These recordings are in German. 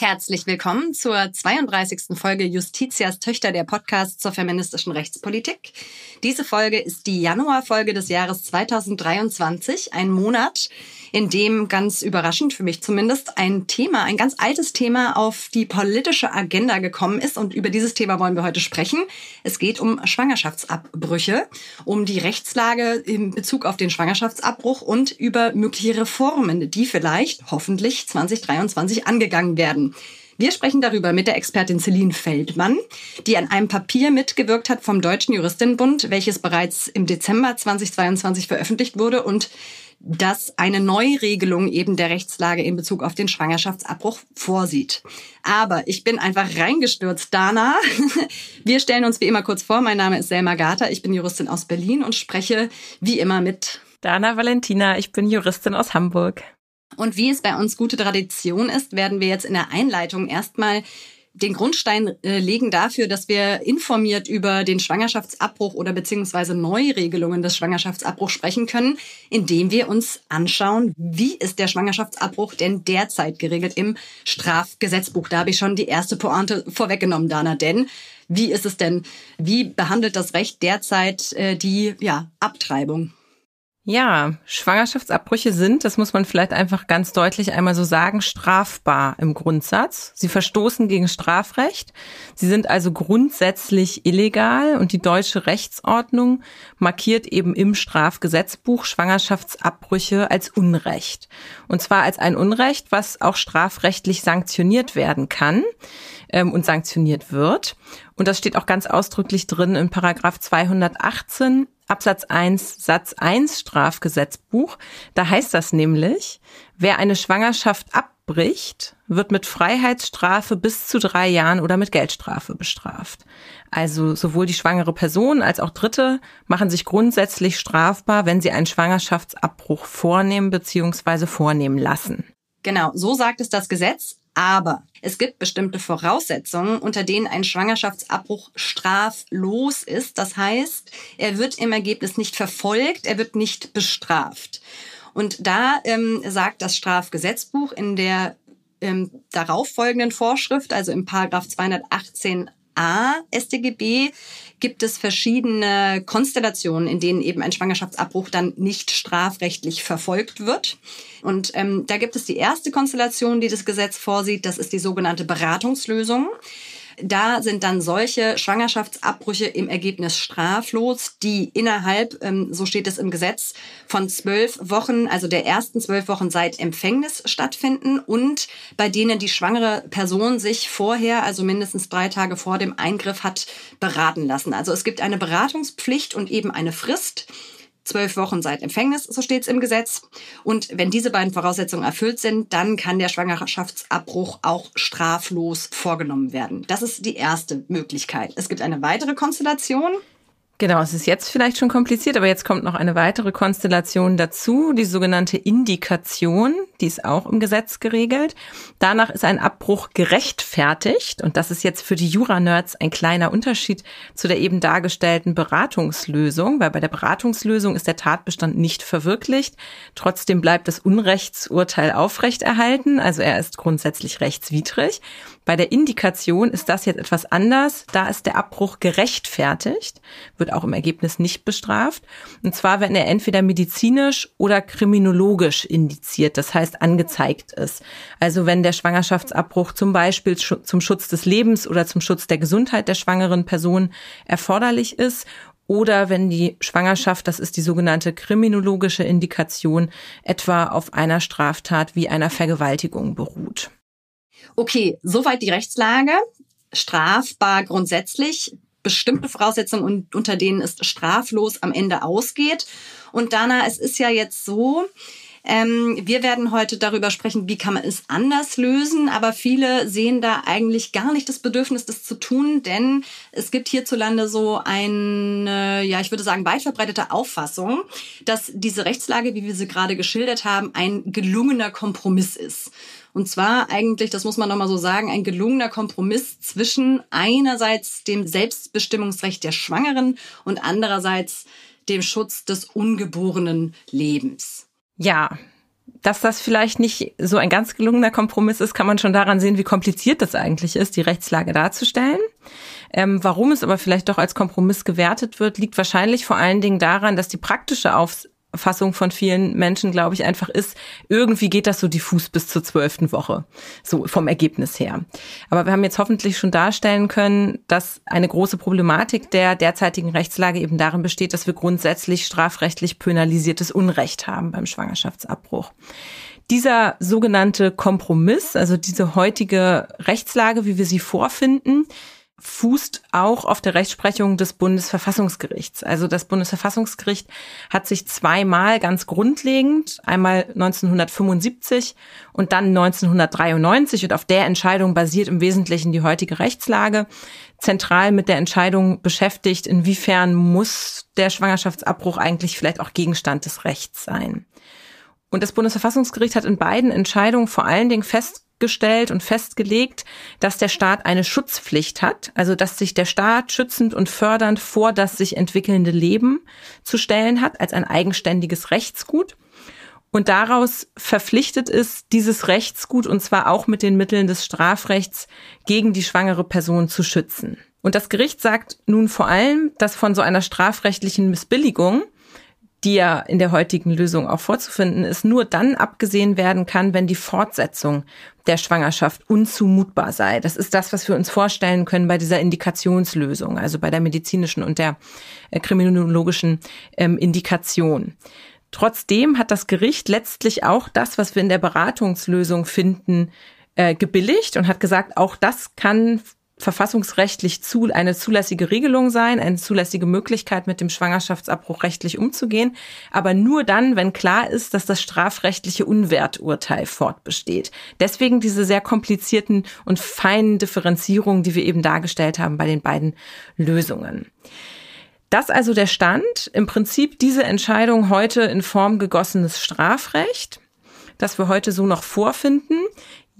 Herzlich willkommen zur 32. Folge Justitias Töchter der Podcast zur feministischen Rechtspolitik. Diese Folge ist die Januarfolge des Jahres 2023, ein Monat, in dem ganz überraschend für mich zumindest ein Thema, ein ganz altes Thema auf die politische Agenda gekommen ist. Und über dieses Thema wollen wir heute sprechen. Es geht um Schwangerschaftsabbrüche, um die Rechtslage in Bezug auf den Schwangerschaftsabbruch und über mögliche Reformen, die vielleicht hoffentlich 2023 angegangen werden. Wir sprechen darüber mit der Expertin Celine Feldmann, die an einem Papier mitgewirkt hat vom Deutschen Juristinnenbund, welches bereits im Dezember 2022 veröffentlicht wurde und das eine Neuregelung eben der Rechtslage in Bezug auf den Schwangerschaftsabbruch vorsieht. Aber ich bin einfach reingestürzt, Dana. Wir stellen uns wie immer kurz vor. Mein Name ist Selma Gata. Ich bin Juristin aus Berlin und spreche wie immer mit Dana Valentina. Ich bin Juristin aus Hamburg. Und wie es bei uns gute Tradition ist, werden wir jetzt in der Einleitung erstmal den Grundstein äh, legen dafür, dass wir informiert über den Schwangerschaftsabbruch oder beziehungsweise Neuregelungen des Schwangerschaftsabbruchs sprechen können, indem wir uns anschauen, wie ist der Schwangerschaftsabbruch denn derzeit geregelt im Strafgesetzbuch. Da habe ich schon die erste Pointe vorweggenommen, Dana, denn wie ist es denn, wie behandelt das Recht derzeit äh, die ja, Abtreibung? Ja, Schwangerschaftsabbrüche sind, das muss man vielleicht einfach ganz deutlich einmal so sagen, strafbar im Grundsatz. Sie verstoßen gegen Strafrecht. Sie sind also grundsätzlich illegal und die deutsche Rechtsordnung markiert eben im Strafgesetzbuch Schwangerschaftsabbrüche als Unrecht. Und zwar als ein Unrecht, was auch strafrechtlich sanktioniert werden kann ähm, und sanktioniert wird. Und das steht auch ganz ausdrücklich drin in Paragraph 218 Absatz 1 Satz 1 Strafgesetzbuch. Da heißt das nämlich, wer eine Schwangerschaft abbricht, wird mit Freiheitsstrafe bis zu drei Jahren oder mit Geldstrafe bestraft. Also sowohl die schwangere Person als auch Dritte machen sich grundsätzlich strafbar, wenn sie einen Schwangerschaftsabbruch vornehmen bzw. vornehmen lassen. Genau, so sagt es das Gesetz. Aber es gibt bestimmte Voraussetzungen, unter denen ein Schwangerschaftsabbruch straflos ist. Das heißt, er wird im Ergebnis nicht verfolgt, er wird nicht bestraft. Und da ähm, sagt das Strafgesetzbuch in der ähm, darauffolgenden Vorschrift, also im Paragraph 218a StGB, gibt es verschiedene Konstellationen, in denen eben ein Schwangerschaftsabbruch dann nicht strafrechtlich verfolgt wird. Und ähm, da gibt es die erste Konstellation, die das Gesetz vorsieht. Das ist die sogenannte Beratungslösung. Da sind dann solche Schwangerschaftsabbrüche im Ergebnis straflos, die innerhalb, ähm, so steht es im Gesetz, von zwölf Wochen, also der ersten zwölf Wochen seit Empfängnis stattfinden und bei denen die schwangere Person sich vorher, also mindestens drei Tage vor dem Eingriff, hat beraten lassen. Also es gibt eine Beratungspflicht und eben eine Frist zwölf Wochen seit Empfängnis, so steht es im Gesetz. Und wenn diese beiden Voraussetzungen erfüllt sind, dann kann der Schwangerschaftsabbruch auch straflos vorgenommen werden. Das ist die erste Möglichkeit. Es gibt eine weitere Konstellation. Genau, es ist jetzt vielleicht schon kompliziert, aber jetzt kommt noch eine weitere Konstellation dazu, die sogenannte Indikation, die ist auch im Gesetz geregelt. Danach ist ein Abbruch gerechtfertigt und das ist jetzt für die Jura-Nerds ein kleiner Unterschied zu der eben dargestellten Beratungslösung, weil bei der Beratungslösung ist der Tatbestand nicht verwirklicht, trotzdem bleibt das Unrechtsurteil aufrechterhalten, also er ist grundsätzlich rechtswidrig. Bei der Indikation ist das jetzt etwas anders. Da ist der Abbruch gerechtfertigt, wird auch im Ergebnis nicht bestraft. Und zwar, wenn er entweder medizinisch oder kriminologisch indiziert, das heißt angezeigt ist. Also wenn der Schwangerschaftsabbruch zum Beispiel zum Schutz des Lebens oder zum Schutz der Gesundheit der schwangeren Person erforderlich ist oder wenn die Schwangerschaft, das ist die sogenannte kriminologische Indikation, etwa auf einer Straftat wie einer Vergewaltigung beruht. Okay, soweit die Rechtslage. Strafbar grundsätzlich. Bestimmte Voraussetzungen, unter denen es straflos am Ende ausgeht. Und Dana, es ist ja jetzt so, Ähm, wir werden heute darüber sprechen, wie kann man es anders lösen, aber viele sehen da eigentlich gar nicht das Bedürfnis, das zu tun, denn es gibt hierzulande so eine, ja, ich würde sagen, weit verbreitete Auffassung, dass diese Rechtslage, wie wir sie gerade geschildert haben, ein gelungener Kompromiss ist. Und zwar eigentlich, das muss man nochmal so sagen, ein gelungener Kompromiss zwischen einerseits dem Selbstbestimmungsrecht der Schwangeren und andererseits dem Schutz des ungeborenen Lebens. Ja, dass das vielleicht nicht so ein ganz gelungener Kompromiss ist, kann man schon daran sehen, wie kompliziert das eigentlich ist, die Rechtslage darzustellen. Ähm, warum es aber vielleicht doch als Kompromiss gewertet wird, liegt wahrscheinlich vor allen Dingen daran, dass die praktische Aufs Fassung von vielen Menschen, glaube ich, einfach ist, irgendwie geht das so diffus bis zur zwölften Woche, so vom Ergebnis her. Aber wir haben jetzt hoffentlich schon darstellen können, dass eine große Problematik der derzeitigen Rechtslage eben darin besteht, dass wir grundsätzlich strafrechtlich penalisiertes Unrecht haben beim Schwangerschaftsabbruch. Dieser sogenannte Kompromiss, also diese heutige Rechtslage, wie wir sie vorfinden, fußt auch auf der Rechtsprechung des Bundesverfassungsgerichts. Also das Bundesverfassungsgericht hat sich zweimal ganz grundlegend, einmal 1975 und dann 1993 und auf der Entscheidung basiert im Wesentlichen die heutige Rechtslage, zentral mit der Entscheidung beschäftigt, inwiefern muss der Schwangerschaftsabbruch eigentlich vielleicht auch Gegenstand des Rechts sein. Und das Bundesverfassungsgericht hat in beiden Entscheidungen vor allen Dingen fest festgestellt und festgelegt, dass der Staat eine Schutzpflicht hat, also dass sich der Staat schützend und fördernd vor das sich entwickelnde Leben zu stellen hat, als ein eigenständiges Rechtsgut. Und daraus verpflichtet ist, dieses Rechtsgut, und zwar auch mit den Mitteln des Strafrechts, gegen die schwangere Person zu schützen. Und das Gericht sagt nun vor allem, dass von so einer strafrechtlichen Missbilligung die ja in der heutigen Lösung auch vorzufinden ist, nur dann abgesehen werden kann, wenn die Fortsetzung der Schwangerschaft unzumutbar sei. Das ist das, was wir uns vorstellen können bei dieser Indikationslösung, also bei der medizinischen und der äh, kriminologischen ähm, Indikation. Trotzdem hat das Gericht letztlich auch das, was wir in der Beratungslösung finden, äh, gebilligt und hat gesagt, auch das kann verfassungsrechtlich zu, eine zulässige Regelung sein, eine zulässige Möglichkeit, mit dem Schwangerschaftsabbruch rechtlich umzugehen, aber nur dann, wenn klar ist, dass das strafrechtliche Unwerturteil fortbesteht. Deswegen diese sehr komplizierten und feinen Differenzierungen, die wir eben dargestellt haben bei den beiden Lösungen. Das also der Stand. Im Prinzip diese Entscheidung heute in Form gegossenes Strafrecht, das wir heute so noch vorfinden.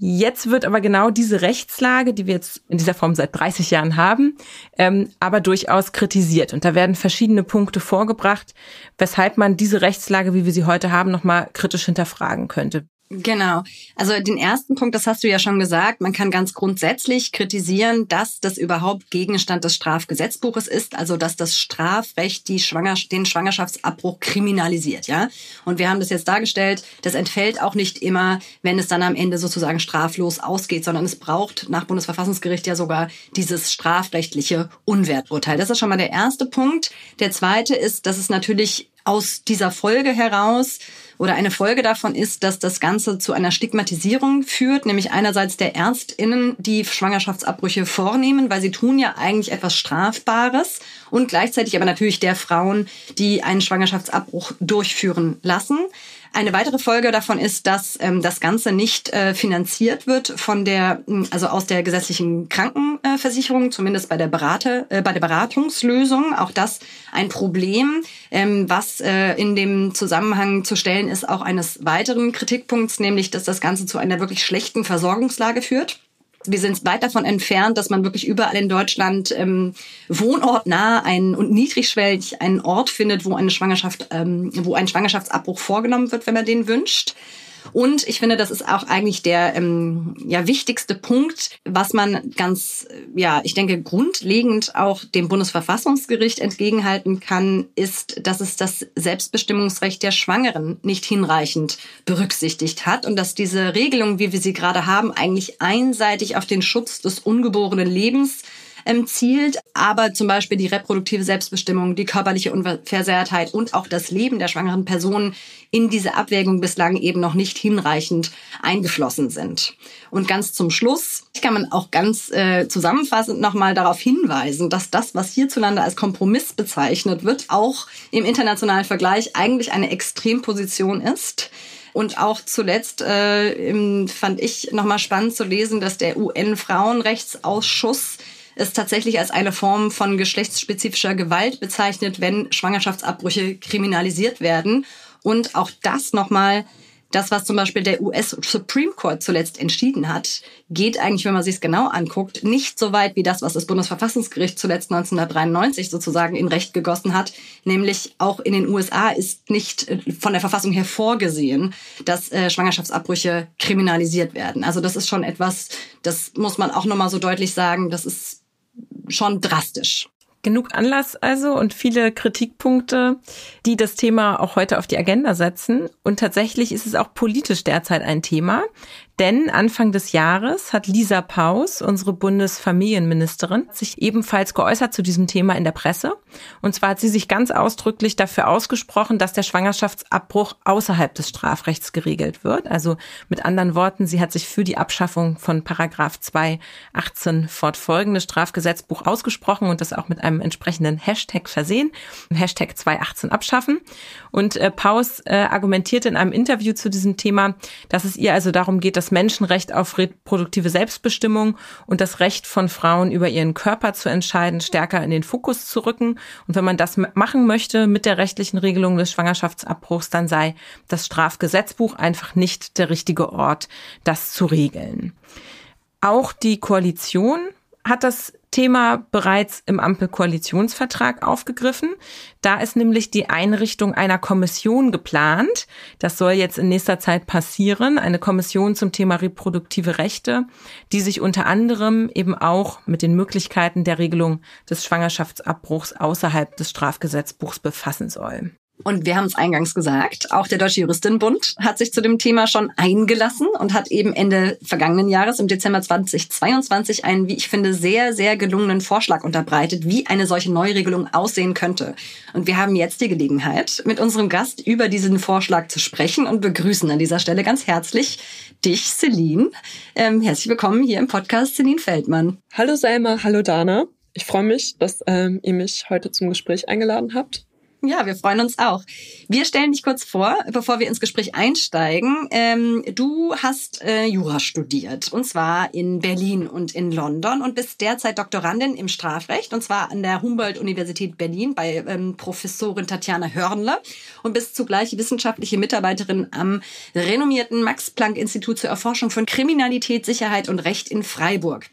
Jetzt wird aber genau diese Rechtslage, die wir jetzt in dieser Form seit 30 Jahren haben, ähm, aber durchaus kritisiert. Und da werden verschiedene Punkte vorgebracht, weshalb man diese Rechtslage, wie wir sie heute haben, nochmal kritisch hinterfragen könnte. Genau. Also den ersten Punkt, das hast du ja schon gesagt, man kann ganz grundsätzlich kritisieren, dass das überhaupt Gegenstand des Strafgesetzbuches ist, also dass das Strafrecht die Schwanger den Schwangerschaftsabbruch kriminalisiert, ja? Und wir haben das jetzt dargestellt, das entfällt auch nicht immer, wenn es dann am Ende sozusagen straflos ausgeht, sondern es braucht nach Bundesverfassungsgericht ja sogar dieses strafrechtliche Unwerturteil. Das ist schon mal der erste Punkt. Der zweite ist, dass es natürlich aus dieser Folge heraus oder eine Folge davon ist, dass das Ganze zu einer Stigmatisierung führt, nämlich einerseits der Ärztinnen, die Schwangerschaftsabbrüche vornehmen, weil sie tun ja eigentlich etwas Strafbares und gleichzeitig aber natürlich der Frauen, die einen Schwangerschaftsabbruch durchführen lassen. Eine weitere Folge davon ist, dass ähm, das Ganze nicht äh, finanziert wird von der, hm, also aus der gesetzlichen Krankenversicherung, zumindest bei der Berater, äh, bei der Beratungslösung. Auch das ein Problem, ähm, was äh, in dem Zusammenhang zu stellen ist, auch eines weiteren Kritikpunkts, nämlich, dass das Ganze zu einer wirklich schlechten Versorgungslage führt. Wir sind weit davon entfernt, dass man wirklich überall in Deutschland ähm, wohnortnah einen und niedrigschwellig einen Ort findet, wo eine Schwangerschaft, ähm, wo ein Schwangerschaftsabbruch vorgenommen wird, wenn man den wünscht. Und ich finde, das ist auch eigentlich der ähm, ja, wichtigste Punkt, was man ganz, ja, ich denke, grundlegend auch dem Bundesverfassungsgericht entgegenhalten kann, ist, dass es das Selbstbestimmungsrecht der Schwangeren nicht hinreichend berücksichtigt hat und dass diese Regelung, wie wir sie gerade haben, eigentlich einseitig auf den Schutz des ungeborenen Lebens ähm, zielt, aber zum Beispiel die reproduktive Selbstbestimmung, die körperliche Unversehrtheit und auch das Leben der schwangeren Person in diese Abwägung bislang eben noch nicht hinreichend eingeflossen sind. Und ganz zum Schluss kann man auch ganz äh, zusammenfassend nochmal darauf hinweisen, dass das, was hierzulande als Kompromiss bezeichnet wird, auch im internationalen Vergleich eigentlich eine Extremposition ist. Und auch zuletzt äh, fand ich nochmal spannend zu lesen, dass der UN-Frauenrechtsausschuss es tatsächlich als eine Form von geschlechtsspezifischer Gewalt bezeichnet, wenn Schwangerschaftsabbrüche kriminalisiert werden. Und auch das nochmal das, was zum Beispiel der US Supreme Court zuletzt entschieden hat, geht eigentlich, wenn man sich es genau anguckt, nicht so weit wie das, was das Bundesverfassungsgericht zuletzt 1993 sozusagen in Recht gegossen hat. Nämlich auch in den USA ist nicht äh, von der Verfassung her vorgesehen, dass äh, Schwangerschaftsabbrüche kriminalisiert werden. Also das ist schon etwas, das muss man auch nochmal so deutlich sagen, das ist schon drastisch. Genug Anlass also und viele Kritikpunkte, die das Thema auch heute auf die Agenda setzen. Und tatsächlich ist es auch politisch derzeit ein Thema. Denn Anfang des Jahres hat Lisa Paus, unsere Bundesfamilienministerin, sich ebenfalls geäußert zu diesem Thema in der Presse. Und zwar hat sie sich ganz ausdrücklich dafür ausgesprochen, dass der Schwangerschaftsabbruch außerhalb des Strafrechts geregelt wird. Also mit anderen Worten, sie hat sich für die Abschaffung von Paragraph 218 fortfolgende Strafgesetzbuch ausgesprochen und das auch mit einem entsprechenden Hashtag versehen. Hashtag 218 abschaffen. Und äh, Paus äh, argumentierte in einem Interview zu diesem Thema, dass es ihr also darum geht, dass Menschenrecht auf reproduktive Selbstbestimmung und das Recht von Frauen über ihren Körper zu entscheiden stärker in den Fokus zu rücken. Und wenn man das machen möchte mit der rechtlichen Regelung des Schwangerschaftsabbruchs, dann sei das Strafgesetzbuch einfach nicht der richtige Ort, das zu regeln. Auch die Koalition hat das Thema bereits im Ampelkoalitionsvertrag aufgegriffen. Da ist nämlich die Einrichtung einer Kommission geplant. Das soll jetzt in nächster Zeit passieren. Eine Kommission zum Thema reproduktive Rechte, die sich unter anderem eben auch mit den Möglichkeiten der Regelung des Schwangerschaftsabbruchs außerhalb des Strafgesetzbuchs befassen soll. Und wir haben es eingangs gesagt, auch der Deutsche Juristinnenbund hat sich zu dem Thema schon eingelassen und hat eben Ende vergangenen Jahres, im Dezember 2022, einen, wie ich finde, sehr, sehr gelungenen Vorschlag unterbreitet, wie eine solche Neuregelung aussehen könnte. Und wir haben jetzt die Gelegenheit, mit unserem Gast über diesen Vorschlag zu sprechen und begrüßen an dieser Stelle ganz herzlich dich, Celine. Ähm, herzlich willkommen hier im Podcast, Celine Feldmann. Hallo Selma, hallo Dana. Ich freue mich, dass ähm, ihr mich heute zum Gespräch eingeladen habt. Ja, wir freuen uns auch. Wir stellen dich kurz vor, bevor wir ins Gespräch einsteigen. Ähm, du hast äh, Jura studiert und zwar in Berlin und in London und bist derzeit Doktorandin im Strafrecht und zwar an der Humboldt-Universität Berlin bei ähm, Professorin Tatjana Hörnle und bist zugleich wissenschaftliche Mitarbeiterin am renommierten Max-Planck-Institut zur Erforschung von Kriminalität, Sicherheit und Recht in Freiburg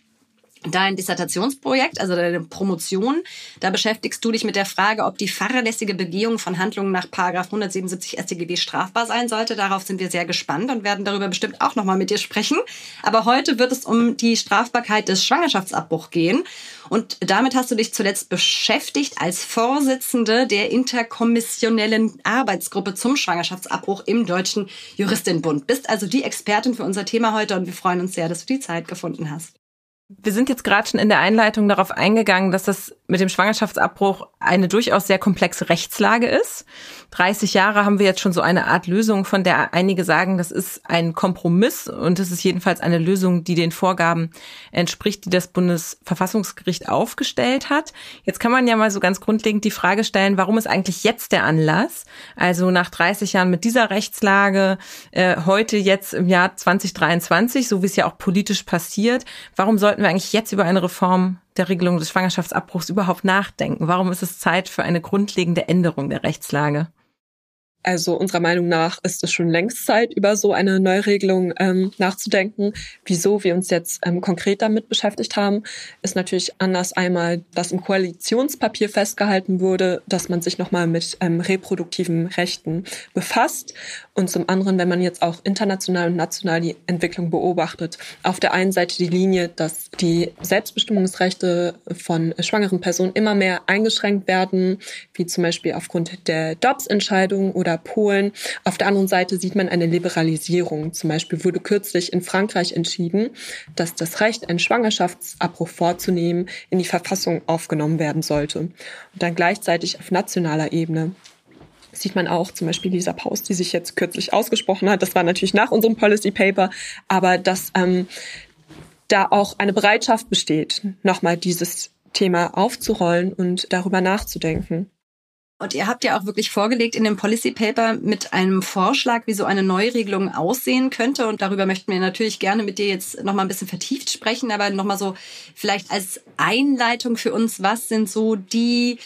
dein Dissertationsprojekt, also deine Promotion, da beschäftigst du dich mit der Frage, ob die fahrlässige Begehung von Handlungen nach 177 StGB strafbar sein sollte. Darauf sind wir sehr gespannt und werden darüber bestimmt auch nochmal mit dir sprechen. Aber heute wird es um die Strafbarkeit des Schwangerschaftsabbruchs gehen. Und damit hast du dich zuletzt beschäftigt als Vorsitzende der interkommissionellen Arbeitsgruppe zum Schwangerschaftsabbruch im Deutschen Juristinnenbund. Bist also die Expertin für unser Thema heute und wir freuen uns sehr, dass du die Zeit gefunden hast. Wir sind jetzt gerade schon in der Einleitung darauf eingegangen, dass das mit dem Schwangerschaftsabbruch eine durchaus sehr komplexe Rechtslage ist. 30 Jahre haben wir jetzt schon so eine Art Lösung, von der einige sagen, das ist ein Kompromiss und es ist jedenfalls eine Lösung, die den Vorgaben entspricht, die das Bundesverfassungsgericht aufgestellt hat. Jetzt kann man ja mal so ganz grundlegend die Frage stellen, warum ist eigentlich jetzt der Anlass? Also nach 30 Jahren mit dieser Rechtslage, äh, heute jetzt im Jahr 2023, so wie es ja auch politisch passiert, warum sollten sollten wir eigentlich jetzt über eine Reform der Regelung des Schwangerschaftsabbruchs überhaupt nachdenken? Warum ist es Zeit für eine grundlegende Änderung der Rechtslage? Also unserer Meinung nach ist es schon längst Zeit, über so eine Neuregelung ähm, nachzudenken. Wieso wir uns jetzt ähm, konkret damit beschäftigt haben, ist natürlich anders einmal, dass im Koalitionspapier festgehalten wurde, dass man sich nochmal mit ähm, reproduktiven Rechten befasst. Und zum anderen, wenn man jetzt auch international und national die Entwicklung beobachtet, auf der einen Seite die Linie, dass die Selbstbestimmungsrechte von schwangeren Personen immer mehr eingeschränkt werden, wie zum Beispiel aufgrund der DOPS-Entscheidung oder oder Polen. Auf der anderen Seite sieht man eine Liberalisierung. Zum Beispiel wurde kürzlich in Frankreich entschieden, dass das Recht, einen Schwangerschaftsabbruch vorzunehmen, in die Verfassung aufgenommen werden sollte. Und dann gleichzeitig auf nationaler Ebene sieht man auch zum Beispiel Lisa Paus, die sich jetzt kürzlich ausgesprochen hat. Das war natürlich nach unserem Policy Paper, aber dass ähm, da auch eine Bereitschaft besteht, nochmal dieses Thema aufzurollen und darüber nachzudenken. Und ihr habt ja auch wirklich vorgelegt in dem Policy Paper mit einem Vorschlag, wie so eine Neuregelung aussehen könnte. Und darüber möchten wir natürlich gerne mit dir jetzt noch mal ein bisschen vertieft sprechen, aber noch mal so vielleicht als Einleitung für uns, was sind so die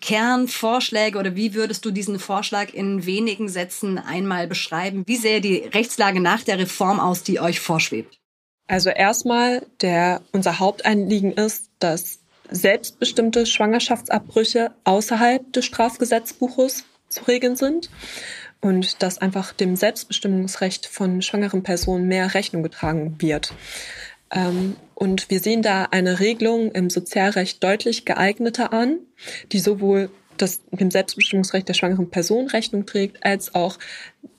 Kernvorschläge oder wie würdest du diesen Vorschlag in wenigen Sätzen einmal beschreiben? Wie sähe die Rechtslage nach der Reform aus, die euch vorschwebt? Also erstmal, der, unser Hauptanliegen ist, dass selbstbestimmte Schwangerschaftsabbrüche außerhalb des Strafgesetzbuches zu regeln sind und dass einfach dem Selbstbestimmungsrecht von schwangeren Personen mehr Rechnung getragen wird. Ähm, und wir sehen da eine Regelung im Sozialrecht deutlich geeigneter an, die sowohl das dem Selbstbestimmungsrecht der schwangeren Person Rechnung trägt, als auch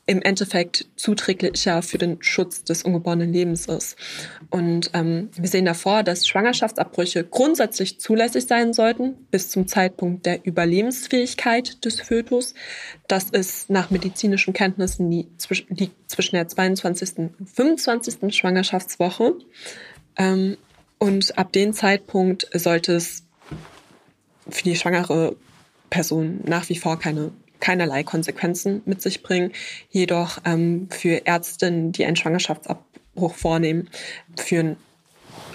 im Endeffekt zuträglicher für den Schutz des ungeborenen Lebens ist. Und ähm, wir sehen davor, dass Schwangerschaftsabbrüche grundsätzlich zulässig sein sollten bis zum Zeitpunkt der Überlebensfähigkeit des Fötus. Das ist nach medizinischen Kenntnissen die, liegt zwischen der 22. und 25. Schwangerschaftswoche. Ähm, und ab dem Zeitpunkt sollte es für die schwangere Person nach wie vor keine keinerlei Konsequenzen mit sich bringen. Jedoch ähm, für Ärztinnen, die einen Schwangerschaftsabbruch vornehmen, führen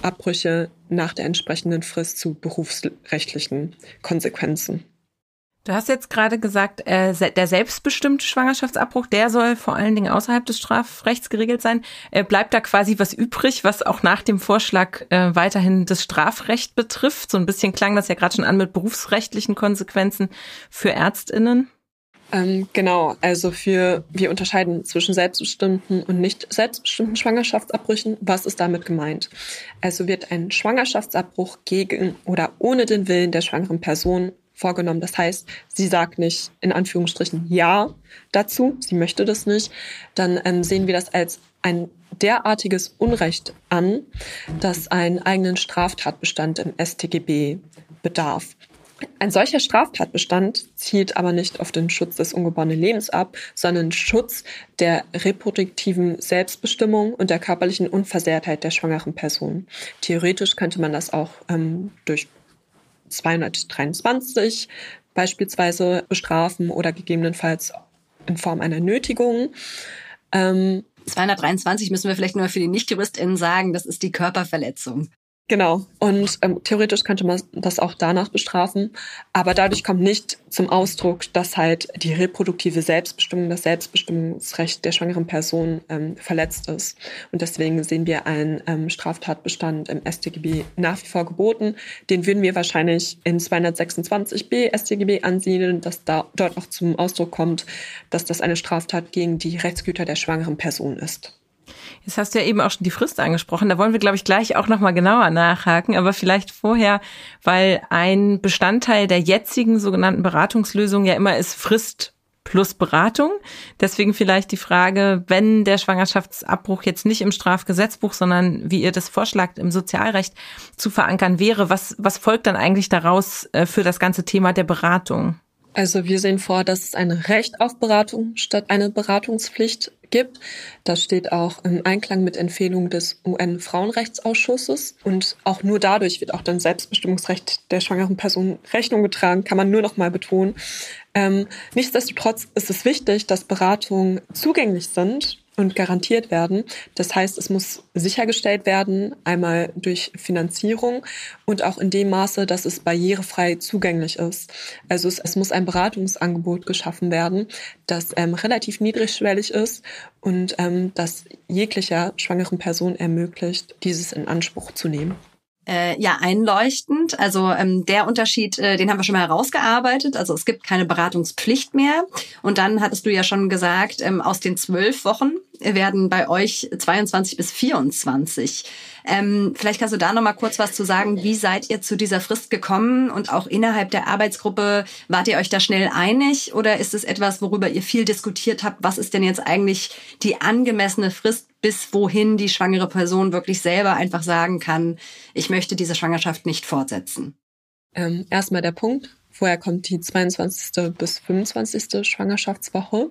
Abbrüche nach der entsprechenden Frist zu berufsrechtlichen Konsequenzen. Du hast jetzt gerade gesagt, äh, der selbstbestimmte Schwangerschaftsabbruch, der soll vor allen Dingen außerhalb des Strafrechts geregelt sein. Äh, bleibt da quasi was übrig, was auch nach dem Vorschlag äh, weiterhin das Strafrecht betrifft? So ein bisschen klang das ja gerade schon an mit berufsrechtlichen Konsequenzen für Ärztinnen. Ähm, genau, also für wir unterscheiden zwischen selbstbestimmten und nicht selbstbestimmten Schwangerschaftsabbrüchen. Was ist damit gemeint? Also wird ein Schwangerschaftsabbruch gegen oder ohne den Willen der schwangeren Person vorgenommen. Das heißt, sie sagt nicht in Anführungsstrichen Ja dazu, sie möchte das nicht, dann ähm, sehen wir das als ein derartiges Unrecht an, dass einen eigenen Straftatbestand im StGB bedarf. Ein solcher Straftatbestand zielt aber nicht auf den Schutz des ungeborenen Lebens ab, sondern Schutz der reproduktiven Selbstbestimmung und der körperlichen Unversehrtheit der schwangeren Person. Theoretisch könnte man das auch ähm, durch 223 beispielsweise bestrafen oder gegebenenfalls in Form einer Nötigung. Ähm, 223 müssen wir vielleicht nur für die Nichtjuristinnen sagen, das ist die Körperverletzung. Genau. Und ähm, theoretisch könnte man das auch danach bestrafen. Aber dadurch kommt nicht zum Ausdruck, dass halt die reproduktive Selbstbestimmung, das Selbstbestimmungsrecht der schwangeren Person ähm, verletzt ist. Und deswegen sehen wir einen ähm, Straftatbestand im StGB nach wie vor geboten. Den würden wir wahrscheinlich in 226b StGB ansiedeln, dass da dort auch zum Ausdruck kommt, dass das eine Straftat gegen die Rechtsgüter der schwangeren Person ist. Jetzt hast du ja eben auch schon die Frist angesprochen. Da wollen wir, glaube ich, gleich auch nochmal genauer nachhaken. Aber vielleicht vorher, weil ein Bestandteil der jetzigen sogenannten Beratungslösung ja immer ist Frist plus Beratung. Deswegen vielleicht die Frage, wenn der Schwangerschaftsabbruch jetzt nicht im Strafgesetzbuch, sondern wie ihr das vorschlagt, im Sozialrecht zu verankern wäre, was, was folgt dann eigentlich daraus äh, für das ganze Thema der Beratung? Also wir sehen vor, dass es ein Recht auf Beratung statt eine Beratungspflicht gibt. Das steht auch im Einklang mit Empfehlungen des UN-Frauenrechtsausschusses. Und auch nur dadurch wird auch dann Selbstbestimmungsrecht der schwangeren Person Rechnung getragen, kann man nur noch mal betonen. Ähm, nichtsdestotrotz ist es wichtig, dass Beratungen zugänglich sind und garantiert werden. Das heißt, es muss sichergestellt werden, einmal durch Finanzierung und auch in dem Maße, dass es barrierefrei zugänglich ist. Also es, es muss ein Beratungsangebot geschaffen werden, das ähm, relativ niedrigschwellig ist und ähm, das jeglicher schwangeren Person ermöglicht, dieses in Anspruch zu nehmen. Äh, ja, einleuchtend. Also ähm, der Unterschied, äh, den haben wir schon mal herausgearbeitet. Also es gibt keine Beratungspflicht mehr. Und dann hattest du ja schon gesagt, ähm, aus den zwölf Wochen werden bei euch 22 bis 24. Ähm, vielleicht kannst du da noch mal kurz was zu sagen. Wie seid ihr zu dieser Frist gekommen und auch innerhalb der Arbeitsgruppe wart ihr euch da schnell einig oder ist es etwas, worüber ihr viel diskutiert habt? Was ist denn jetzt eigentlich die angemessene Frist, bis wohin die schwangere Person wirklich selber einfach sagen kann, ich möchte diese Schwangerschaft nicht fortsetzen? Ähm, erstmal der Punkt. Vorher kommt die 22. bis 25. Schwangerschaftswoche.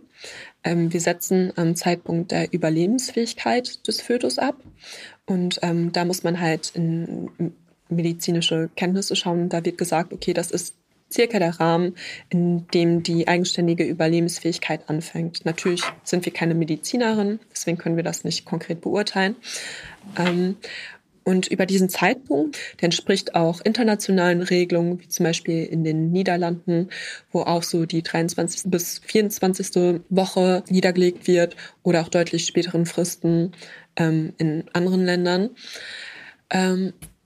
Ähm, wir setzen am Zeitpunkt der Überlebensfähigkeit des Fötus ab. Und ähm, da muss man halt in medizinische Kenntnisse schauen. Da wird gesagt, okay, das ist circa der Rahmen, in dem die eigenständige Überlebensfähigkeit anfängt. Natürlich sind wir keine Medizinerin, deswegen können wir das nicht konkret beurteilen. Ähm, und über diesen Zeitpunkt, der entspricht auch internationalen Regelungen, wie zum Beispiel in den Niederlanden, wo auch so die 23. bis 24. Woche niedergelegt wird oder auch deutlich späteren Fristen ähm, in anderen Ländern.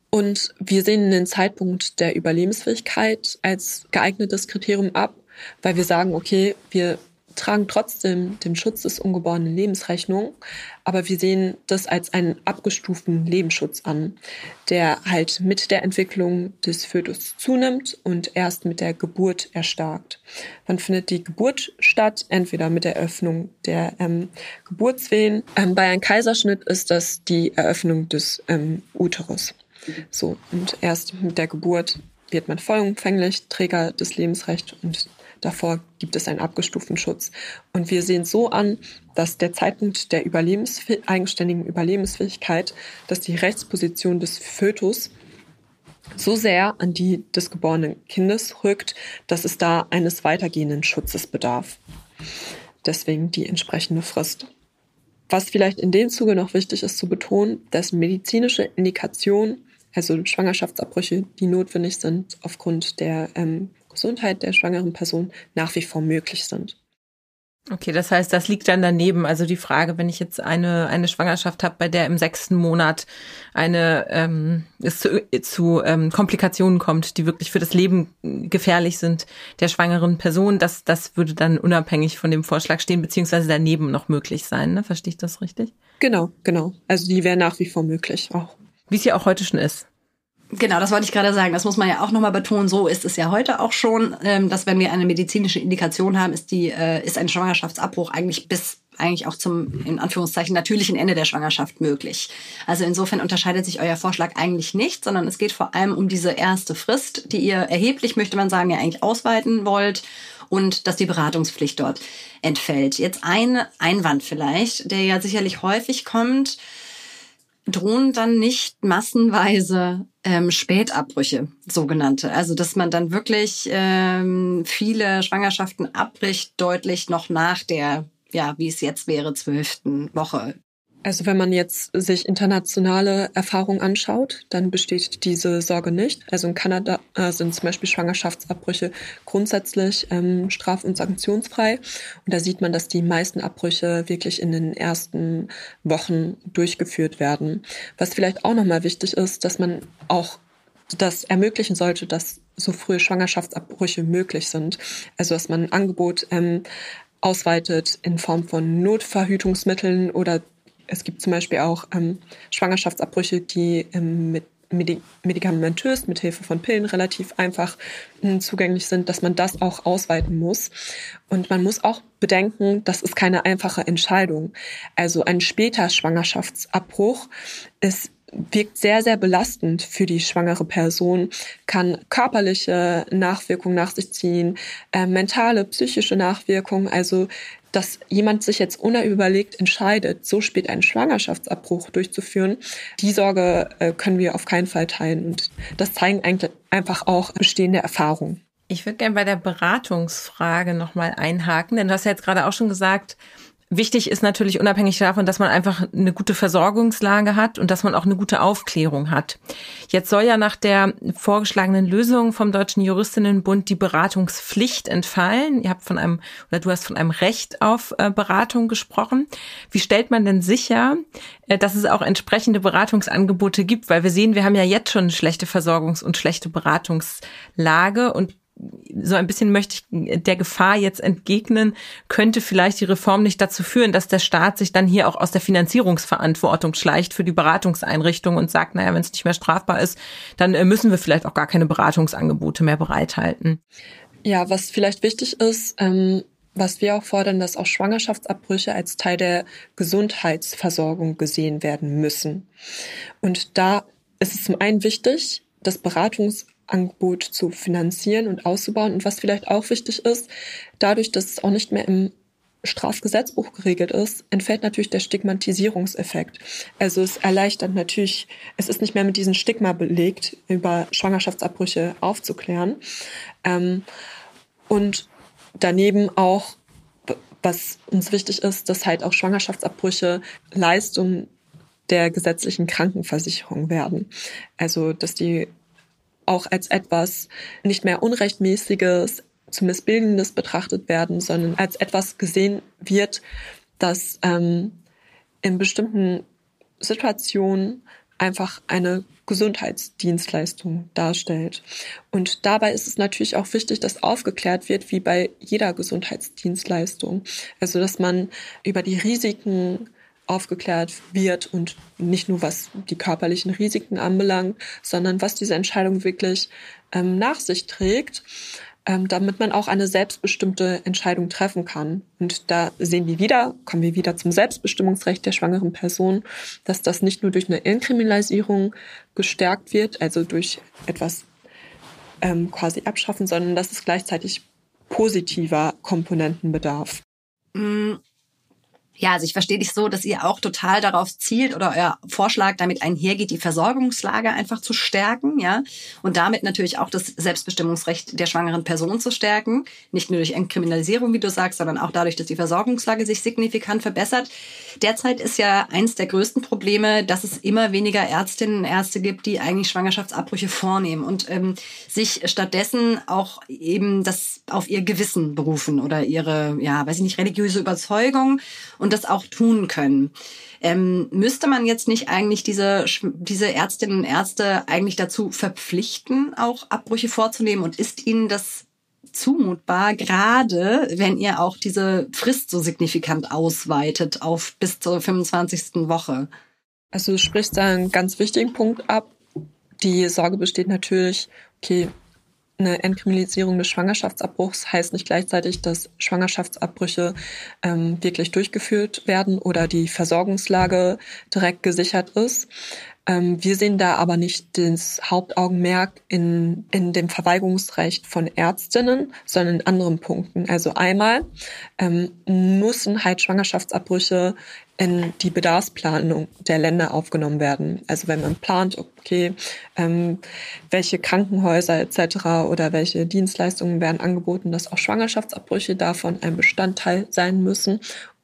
Und wir sehen den Zeitpunkt der Überlebensfähigkeit als geeignetes Kriterium ab, weil wir sagen, okay, wir tragen trotzdem dem Schutz des ungeborenen Lebens Rechnung, aber wir sehen das als einen abgestuften Lebensschutz an, der halt mit der Entwicklung des Fötus zunimmt und erst mit der Geburt erstarkt. Wann findet die Geburt statt? Entweder mit der Eröffnung der ähm, Geburtswehen. Ähm, bei einem Kaiserschnitt ist das die Eröffnung des ähm, Uterus. So, und erst mit der Geburt wird man vollumfänglich Träger des Lebensrechts und Davor gibt es einen abgestuften Schutz. Und wir sehen so an, dass der Zeitpunkt der Überlebensfäh eigenständigen Überlebensfähigkeit, dass die Rechtsposition des Fötus so sehr an die des geborenen Kindes rückt, dass es da eines weitergehenden Schutzes bedarf. Deswegen die entsprechende Frist. Was vielleicht in dem Zuge noch wichtig ist zu betonen, dass medizinische Indikationen, also Schwangerschaftsabbrüche, die notwendig sind aufgrund der ähm, Gesundheit der schwangeren Person nach wie vor möglich sind. Okay, das heißt, das liegt dann daneben. Also die Frage, wenn ich jetzt eine, eine Schwangerschaft habe, bei der im sechsten Monat eine ähm, es zu, zu ähm, Komplikationen kommt, die wirklich für das Leben gefährlich sind der schwangeren Person, das, das würde dann unabhängig von dem Vorschlag stehen, beziehungsweise daneben noch möglich sein. Ne? Verstehe ich das richtig? Genau, genau. Also die wäre nach wie vor möglich auch. Wie es ja auch heute schon ist. Genau, das wollte ich gerade sagen. Das muss man ja auch nochmal betonen. So ist es ja heute auch schon, ähm, dass wenn wir eine medizinische Indikation haben, ist die äh, ist ein Schwangerschaftsabbruch eigentlich bis eigentlich auch zum in Anführungszeichen natürlichen Ende der Schwangerschaft möglich. Also insofern unterscheidet sich euer Vorschlag eigentlich nicht, sondern es geht vor allem um diese erste Frist, die ihr erheblich, möchte man sagen, ja eigentlich ausweiten wollt und dass die Beratungspflicht dort entfällt. Jetzt ein Einwand vielleicht, der ja sicherlich häufig kommt drohen dann nicht massenweise ähm, Spätabbrüche, sogenannte. Also dass man dann wirklich ähm, viele Schwangerschaften abbricht, deutlich noch nach der, ja, wie es jetzt wäre, zwölften Woche. Also wenn man jetzt sich internationale Erfahrungen anschaut, dann besteht diese Sorge nicht. Also in Kanada äh, sind zum Beispiel Schwangerschaftsabbrüche grundsätzlich ähm, straf- und sanktionsfrei. Und da sieht man, dass die meisten Abbrüche wirklich in den ersten Wochen durchgeführt werden. Was vielleicht auch nochmal wichtig ist, dass man auch das ermöglichen sollte, dass so frühe Schwangerschaftsabbrüche möglich sind. Also dass man ein Angebot ähm, ausweitet in Form von Notverhütungsmitteln oder es gibt zum Beispiel auch ähm, Schwangerschaftsabbrüche, die ähm, mit Medi medikamentös mit Hilfe von Pillen relativ einfach äh, zugänglich sind, dass man das auch ausweiten muss. Und man muss auch bedenken, das ist keine einfache Entscheidung. Also ein später Schwangerschaftsabbruch ist wirkt sehr, sehr belastend für die schwangere Person, kann körperliche Nachwirkungen nach sich ziehen, äh, mentale, psychische Nachwirkungen. Also dass jemand sich jetzt unüberlegt entscheidet, so spät einen Schwangerschaftsabbruch durchzuführen, die Sorge äh, können wir auf keinen Fall teilen. Und das zeigen eigentlich einfach auch bestehende Erfahrungen. Ich würde gerne bei der Beratungsfrage nochmal einhaken, denn du hast ja jetzt gerade auch schon gesagt, Wichtig ist natürlich unabhängig davon, dass man einfach eine gute Versorgungslage hat und dass man auch eine gute Aufklärung hat. Jetzt soll ja nach der vorgeschlagenen Lösung vom Deutschen Juristinnenbund die Beratungspflicht entfallen. Ihr habt von einem, oder du hast von einem Recht auf äh, Beratung gesprochen. Wie stellt man denn sicher, äh, dass es auch entsprechende Beratungsangebote gibt? Weil wir sehen, wir haben ja jetzt schon eine schlechte Versorgungs- und schlechte Beratungslage und so ein bisschen möchte ich der Gefahr jetzt entgegnen, könnte vielleicht die Reform nicht dazu führen, dass der Staat sich dann hier auch aus der Finanzierungsverantwortung schleicht für die Beratungseinrichtung und sagt, naja, wenn es nicht mehr strafbar ist, dann äh, müssen wir vielleicht auch gar keine Beratungsangebote mehr bereithalten. Ja, was vielleicht wichtig ist, ähm, was wir auch fordern, dass auch Schwangerschaftsabbrüche als Teil der Gesundheitsversorgung gesehen werden müssen. Und da ist es zum einen wichtig, dass Beratungs Angebot zu finanzieren und auszubauen. Und was vielleicht auch wichtig ist, dadurch, dass es auch nicht mehr im Strafgesetzbuch geregelt ist, entfällt natürlich der Stigmatisierungseffekt. Also es erleichtert natürlich, es ist nicht mehr mit diesem Stigma belegt, über Schwangerschaftsabbrüche aufzuklären. Ähm, und daneben auch, was uns wichtig ist, dass halt auch Schwangerschaftsabbrüche Leistung der gesetzlichen Krankenversicherung werden. Also, dass die auch als etwas nicht mehr Unrechtmäßiges, zu Missbildendes betrachtet werden, sondern als etwas gesehen wird, das ähm, in bestimmten Situationen einfach eine Gesundheitsdienstleistung darstellt. Und dabei ist es natürlich auch wichtig, dass aufgeklärt wird, wie bei jeder Gesundheitsdienstleistung. Also, dass man über die Risiken aufgeklärt wird und nicht nur was die körperlichen Risiken anbelangt, sondern was diese Entscheidung wirklich ähm, nach sich trägt, ähm, damit man auch eine selbstbestimmte Entscheidung treffen kann. Und da sehen wir wieder, kommen wir wieder zum Selbstbestimmungsrecht der schwangeren Person, dass das nicht nur durch eine Entkriminalisierung gestärkt wird, also durch etwas ähm, quasi abschaffen, sondern dass es gleichzeitig positiver Komponenten bedarf. Mm, ja, also ich verstehe dich so, dass ihr auch total darauf zielt oder euer Vorschlag damit einhergeht, die Versorgungslage einfach zu stärken, ja, und damit natürlich auch das Selbstbestimmungsrecht der schwangeren Person zu stärken, nicht nur durch Entkriminalisierung, wie du sagst, sondern auch dadurch, dass die Versorgungslage sich signifikant verbessert. Derzeit ist ja eins der größten Probleme, dass es immer weniger Ärztinnen und Ärzte gibt, die eigentlich Schwangerschaftsabbrüche vornehmen und ähm, sich stattdessen auch eben das auf ihr Gewissen berufen oder ihre, ja, weiß ich nicht, religiöse Überzeugung. Und und das auch tun können. Ähm, müsste man jetzt nicht eigentlich diese, diese Ärztinnen und Ärzte eigentlich dazu verpflichten, auch Abbrüche vorzunehmen? Und ist ihnen das zumutbar, gerade wenn ihr auch diese Frist so signifikant ausweitet auf bis zur 25. Woche? Also du sprichst da einen ganz wichtigen Punkt ab. Die Sorge besteht natürlich, okay, eine Entkriminalisierung des Schwangerschaftsabbruchs heißt nicht gleichzeitig, dass Schwangerschaftsabbrüche ähm, wirklich durchgeführt werden oder die Versorgungslage direkt gesichert ist. Ähm, wir sehen da aber nicht das Hauptaugenmerk in, in dem Verweigerungsrecht von Ärztinnen, sondern in anderen Punkten. Also einmal ähm, müssen halt Schwangerschaftsabbrüche in die Bedarfsplanung der Länder aufgenommen werden. Also wenn man plant, okay, ähm, welche Krankenhäuser etc. oder welche Dienstleistungen werden angeboten, dass auch Schwangerschaftsabbrüche davon ein Bestandteil sein müssen.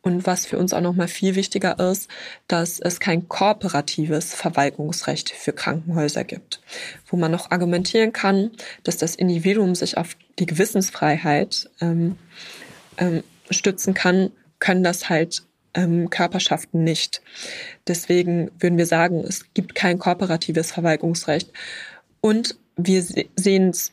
Und was für uns auch nochmal viel wichtiger ist, dass es kein kooperatives Verweigerungsrecht für Krankenhäuser gibt, wo man noch argumentieren kann, dass das Individuum sich auf die Gewissensfreiheit ähm, ähm, stützen kann, können das halt ähm, Körperschaften nicht. Deswegen würden wir sagen, es gibt kein kooperatives Verweigerungsrecht. Und wir sehen es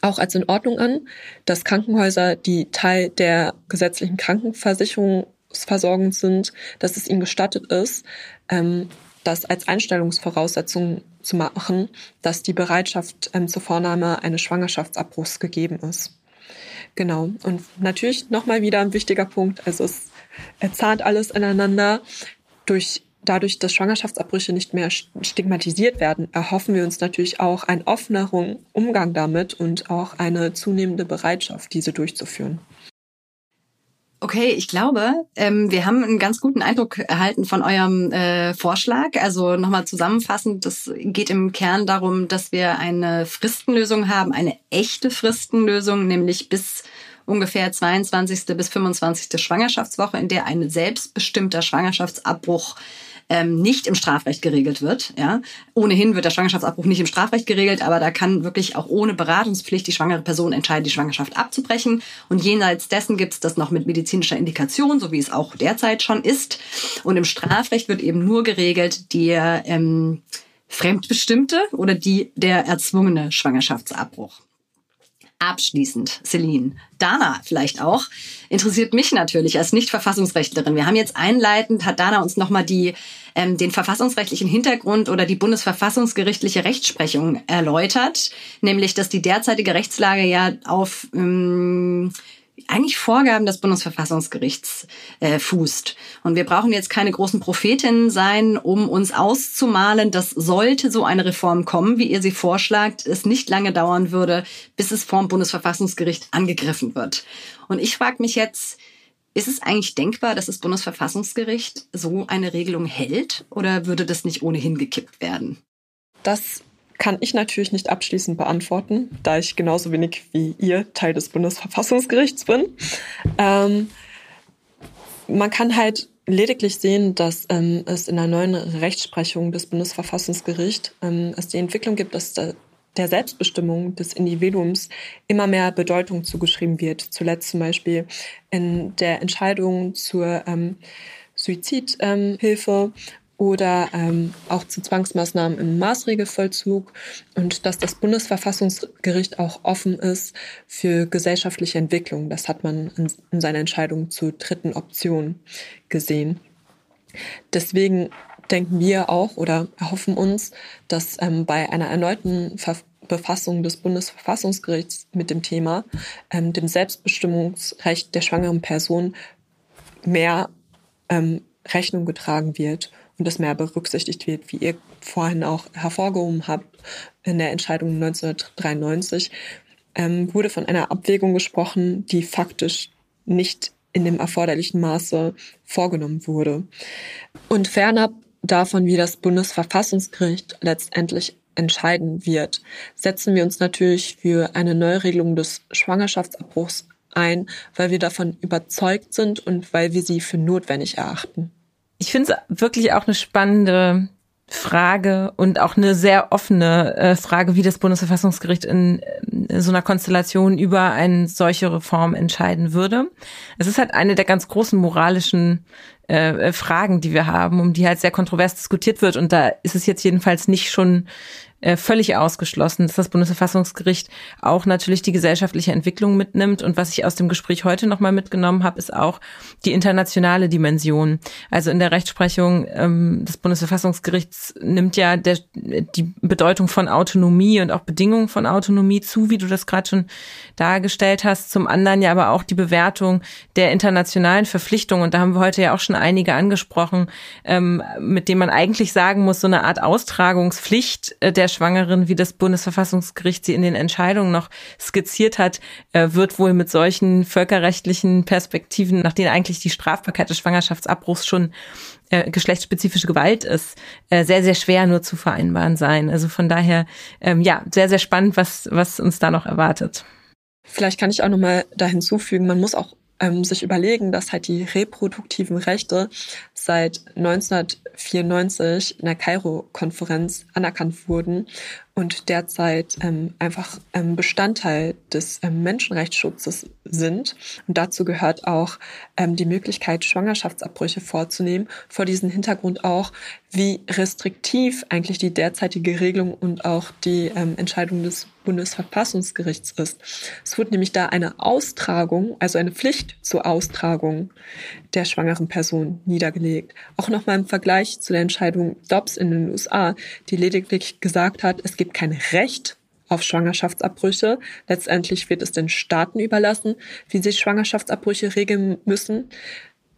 auch als in Ordnung an, dass Krankenhäuser, die Teil der gesetzlichen Krankenversicherungsversorgung sind, dass es ihnen gestattet ist, ähm, das als Einstellungsvoraussetzung zu machen, dass die Bereitschaft ähm, zur Vornahme eines Schwangerschaftsabbruchs gegeben ist. Genau. Und natürlich nochmal wieder ein wichtiger Punkt. Also es zahnt alles ineinander. Durch, dadurch, dass Schwangerschaftsabbrüche nicht mehr stigmatisiert werden, erhoffen wir uns natürlich auch einen offeneren Umgang damit und auch eine zunehmende Bereitschaft, diese durchzuführen. Okay, ich glaube, ähm, wir haben einen ganz guten Eindruck erhalten von eurem äh, Vorschlag. Also nochmal zusammenfassend, das geht im Kern darum, dass wir eine Fristenlösung haben, eine echte Fristenlösung, nämlich bis ungefähr 22. bis 25. Schwangerschaftswoche, in der ein selbstbestimmter Schwangerschaftsabbruch ähm, nicht im Strafrecht geregelt wird. Ja, ohnehin wird der Schwangerschaftsabbruch nicht im Strafrecht geregelt, aber da kann wirklich auch ohne Beratungspflicht die schwangere Person entscheiden, die Schwangerschaft abzubrechen. Und jenseits dessen gibt es das noch mit medizinischer Indikation, so wie es auch derzeit schon ist. Und im Strafrecht wird eben nur geregelt der ähm, fremdbestimmte oder die der erzwungene Schwangerschaftsabbruch. Abschließend, Celine, Dana vielleicht auch, interessiert mich natürlich als Nicht-Verfassungsrechtlerin. Wir haben jetzt einleitend, hat Dana uns nochmal die, ähm, den verfassungsrechtlichen Hintergrund oder die bundesverfassungsgerichtliche Rechtsprechung erläutert, nämlich dass die derzeitige Rechtslage ja auf ähm, eigentlich Vorgaben des Bundesverfassungsgerichts äh, fußt. Und wir brauchen jetzt keine großen Prophetinnen sein, um uns auszumalen, dass sollte so eine Reform kommen, wie ihr sie vorschlagt, es nicht lange dauern würde, bis es vom Bundesverfassungsgericht angegriffen wird. Und ich frage mich jetzt, ist es eigentlich denkbar, dass das Bundesverfassungsgericht so eine Regelung hält oder würde das nicht ohnehin gekippt werden? Das kann ich natürlich nicht abschließend beantworten, da ich genauso wenig wie ihr Teil des Bundesverfassungsgerichts bin. Ähm, man kann halt lediglich sehen, dass ähm, es in der neuen Rechtsprechung des Bundesverfassungsgerichts ähm, es die Entwicklung gibt, dass der, der Selbstbestimmung des Individuums immer mehr Bedeutung zugeschrieben wird. Zuletzt zum Beispiel in der Entscheidung zur ähm, Suizidhilfe oder ähm, auch zu Zwangsmaßnahmen im Maßregelvollzug und dass das Bundesverfassungsgericht auch offen ist für gesellschaftliche Entwicklung. Das hat man in, in seiner Entscheidung zur dritten Option gesehen. Deswegen denken wir auch oder erhoffen uns, dass ähm, bei einer erneuten Ver Befassung des Bundesverfassungsgerichts mit dem Thema, ähm, dem Selbstbestimmungsrecht der schwangeren Person, mehr ähm, Rechnung getragen wird und das mehr berücksichtigt wird, wie ihr vorhin auch hervorgehoben habt in der Entscheidung 1993, ähm, wurde von einer Abwägung gesprochen, die faktisch nicht in dem erforderlichen Maße vorgenommen wurde. Und fernab davon, wie das Bundesverfassungsgericht letztendlich entscheiden wird, setzen wir uns natürlich für eine Neuregelung des Schwangerschaftsabbruchs ein, weil wir davon überzeugt sind und weil wir sie für notwendig erachten. Ich finde es wirklich auch eine spannende Frage und auch eine sehr offene äh, Frage, wie das Bundesverfassungsgericht in, in, so einer Konstellation über eine solche Reform entscheiden würde. Es ist halt eine der ganz großen moralischen äh, Fragen, die wir haben, um die halt sehr kontrovers diskutiert wird. Und da ist es jetzt jedenfalls nicht schon äh, völlig ausgeschlossen, dass das Bundesverfassungsgericht auch natürlich die gesellschaftliche Entwicklung mitnimmt. Und was ich aus dem Gespräch heute nochmal mitgenommen habe, ist auch die internationale Dimension. Also in der Rechtsprechung ähm, des Bundesverfassungsgerichts nimmt ja der, die Bedeutung von Autonomie und auch Bedingungen von Autonomie zu, wie du das gerade schon dargestellt hast. Zum anderen ja aber auch die Bewertung der internationalen Verpflichtungen. Und da haben wir heute ja auch schon einige angesprochen, ähm, mit denen man eigentlich sagen muss, so eine Art Austragungspflicht äh, der der Schwangeren, wie das Bundesverfassungsgericht sie in den Entscheidungen noch skizziert hat, äh, wird wohl mit solchen völkerrechtlichen Perspektiven, nach denen eigentlich die Strafbarkeit des Schwangerschaftsabbruchs schon äh, geschlechtsspezifische Gewalt ist, äh, sehr, sehr schwer nur zu vereinbaren sein. Also von daher, ähm, ja, sehr, sehr spannend, was, was uns da noch erwartet. Vielleicht kann ich auch nochmal da hinzufügen, man muss auch ähm, sich überlegen, dass halt die reproduktiven Rechte seit 1994 in der Kairo-Konferenz anerkannt wurden und derzeit ähm, einfach ähm, Bestandteil des ähm, Menschenrechtsschutzes sind. Und dazu gehört auch ähm, die Möglichkeit, Schwangerschaftsabbrüche vorzunehmen. Vor diesem Hintergrund auch, wie restriktiv eigentlich die derzeitige Regelung und auch die ähm, Entscheidung des Bundesverfassungsgerichts ist. Es wurde nämlich da eine Austragung, also eine Pflicht zur Austragung der schwangeren Person niedergelegt. Auch nochmal im Vergleich zu der Entscheidung Dobbs in den USA, die lediglich gesagt hat, es gibt kein Recht auf Schwangerschaftsabbrüche. Letztendlich wird es den Staaten überlassen, wie sie Schwangerschaftsabbrüche regeln müssen.